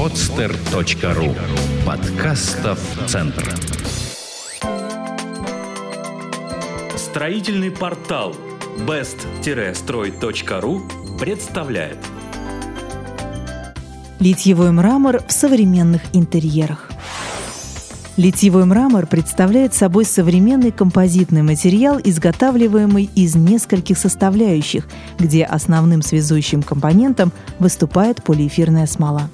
podster.ru Подкастов Центр Строительный портал best-строй.ру представляет Литьевой мрамор в современных интерьерах. Литьевой мрамор представляет собой современный композитный материал, изготавливаемый из нескольких составляющих, где основным связующим компонентом выступает полиэфирная смола.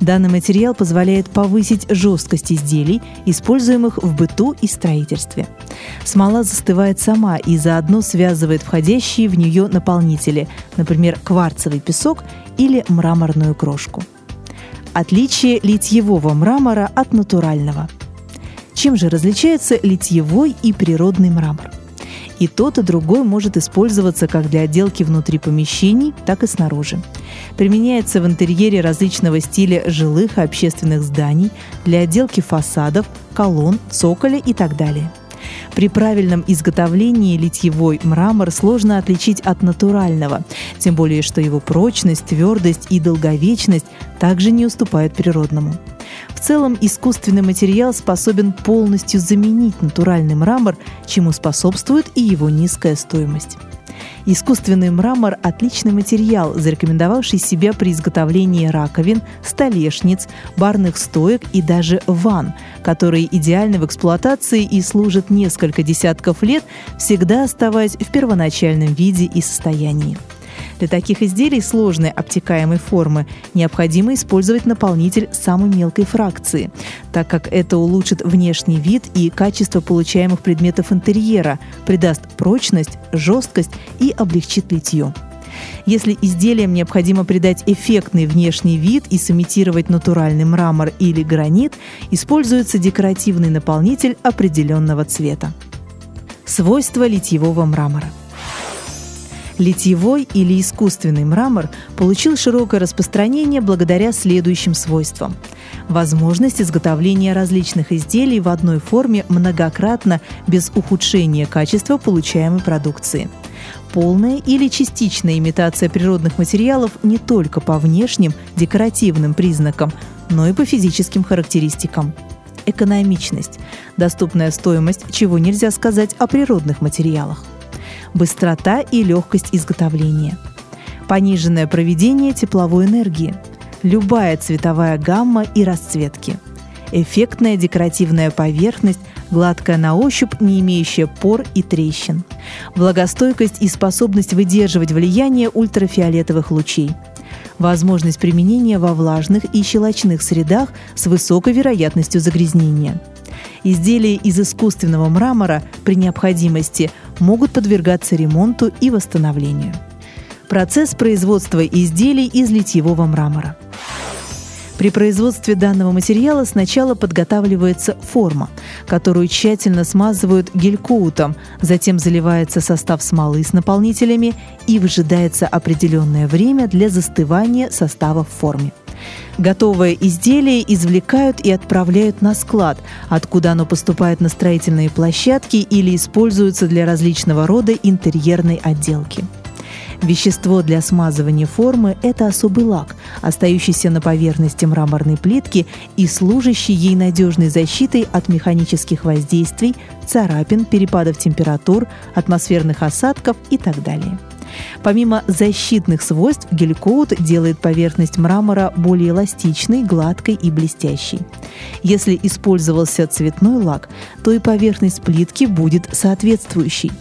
Данный материал позволяет повысить жесткость изделий, используемых в быту и строительстве. Смола застывает сама и заодно связывает входящие в нее наполнители, например, кварцевый песок или мраморную крошку. Отличие литьевого мрамора от натурального. Чем же различается литьевой и природный мрамор? И тот, и другой может использоваться как для отделки внутри помещений, так и снаружи. Применяется в интерьере различного стиля жилых и общественных зданий, для отделки фасадов, колонн, цоколя и так далее. При правильном изготовлении литьевой мрамор сложно отличить от натурального, тем более что его прочность, твердость и долговечность также не уступают природному. В целом искусственный материал способен полностью заменить натуральный мрамор, чему способствует и его низкая стоимость. Искусственный мрамор – отличный материал, зарекомендовавший себя при изготовлении раковин, столешниц, барных стоек и даже ванн, которые идеальны в эксплуатации и служат несколько десятков лет, всегда оставаясь в первоначальном виде и состоянии. Для таких изделий сложной обтекаемой формы необходимо использовать наполнитель самой мелкой фракции, так как это улучшит внешний вид и качество получаемых предметов интерьера, придаст прочность, жесткость и облегчит литье. Если изделиям необходимо придать эффектный внешний вид и сымитировать натуральный мрамор или гранит, используется декоративный наполнитель определенного цвета. Свойства литьевого мрамора – Литьевой или искусственный мрамор получил широкое распространение благодаря следующим свойствам. Возможность изготовления различных изделий в одной форме многократно без ухудшения качества получаемой продукции. Полная или частичная имитация природных материалов не только по внешним декоративным признакам, но и по физическим характеристикам экономичность, доступная стоимость, чего нельзя сказать о природных материалах быстрота и легкость изготовления, пониженное проведение тепловой энергии, любая цветовая гамма и расцветки, эффектная декоративная поверхность, гладкая на ощупь, не имеющая пор и трещин, влагостойкость и способность выдерживать влияние ультрафиолетовых лучей, возможность применения во влажных и щелочных средах с высокой вероятностью загрязнения – Изделия из искусственного мрамора при необходимости могут подвергаться ремонту и восстановлению. Процесс производства изделий из литьевого мрамора. При производстве данного материала сначала подготавливается форма, которую тщательно смазывают гелькоутом, затем заливается состав смолы с наполнителями и выжидается определенное время для застывания состава в форме. Готовое изделие извлекают и отправляют на склад, откуда оно поступает на строительные площадки или используется для различного рода интерьерной отделки. Вещество для смазывания формы – это особый лак, остающийся на поверхности мраморной плитки и служащий ей надежной защитой от механических воздействий, царапин, перепадов температур, атмосферных осадков и так далее. Помимо защитных свойств, геликоут делает поверхность мрамора более эластичной, гладкой и блестящей. Если использовался цветной лак, то и поверхность плитки будет соответствующей.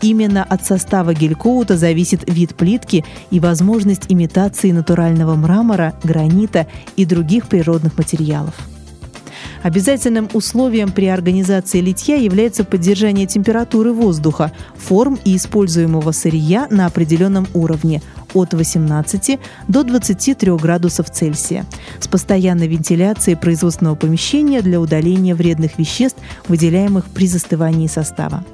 Именно от состава гелькоута зависит вид плитки и возможность имитации натурального мрамора, гранита и других природных материалов. Обязательным условием при организации литья является поддержание температуры воздуха, форм и используемого сырья на определенном уровне от 18 до 23 градусов Цельсия с постоянной вентиляцией производственного помещения для удаления вредных веществ, выделяемых при застывании состава.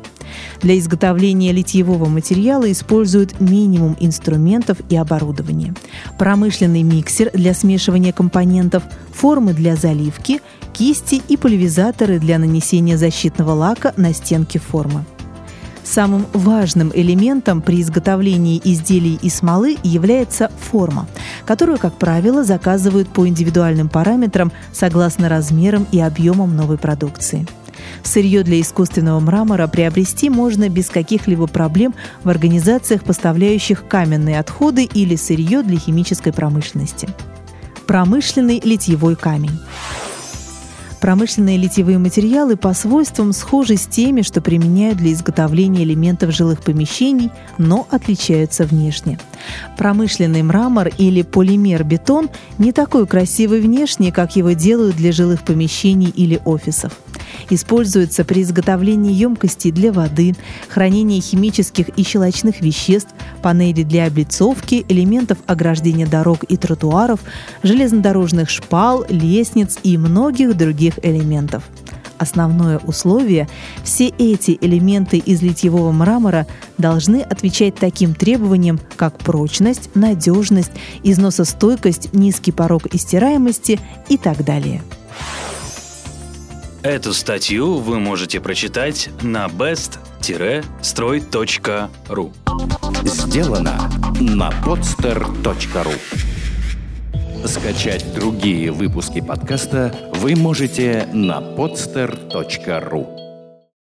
Для изготовления литьевого материала используют минимум инструментов и оборудования. Промышленный миксер для смешивания компонентов, формы для заливки, кисти и пульверизаторы для нанесения защитного лака на стенки формы. Самым важным элементом при изготовлении изделий из смолы является форма, которую, как правило, заказывают по индивидуальным параметрам согласно размерам и объемам новой продукции. Сырье для искусственного мрамора приобрести можно без каких-либо проблем в организациях, поставляющих каменные отходы или сырье для химической промышленности. Промышленный литьевой камень. Промышленные литьевые материалы по свойствам схожи с теми, что применяют для изготовления элементов жилых помещений, но отличаются внешне. Промышленный мрамор или полимер-бетон не такой красивый внешне, как его делают для жилых помещений или офисов. Используется при изготовлении емкостей для воды, хранении химических и щелочных веществ, панели для облицовки, элементов ограждения дорог и тротуаров, железнодорожных шпал, лестниц и многих других элементов. Основное условие – все эти элементы из литьевого мрамора должны отвечать таким требованиям, как прочность, надежность, износостойкость, низкий порог истираемости и так далее. Эту статью вы можете прочитать на best-строй.ру Сделано на podster.ru Скачать другие выпуски подкаста вы можете на podster.ru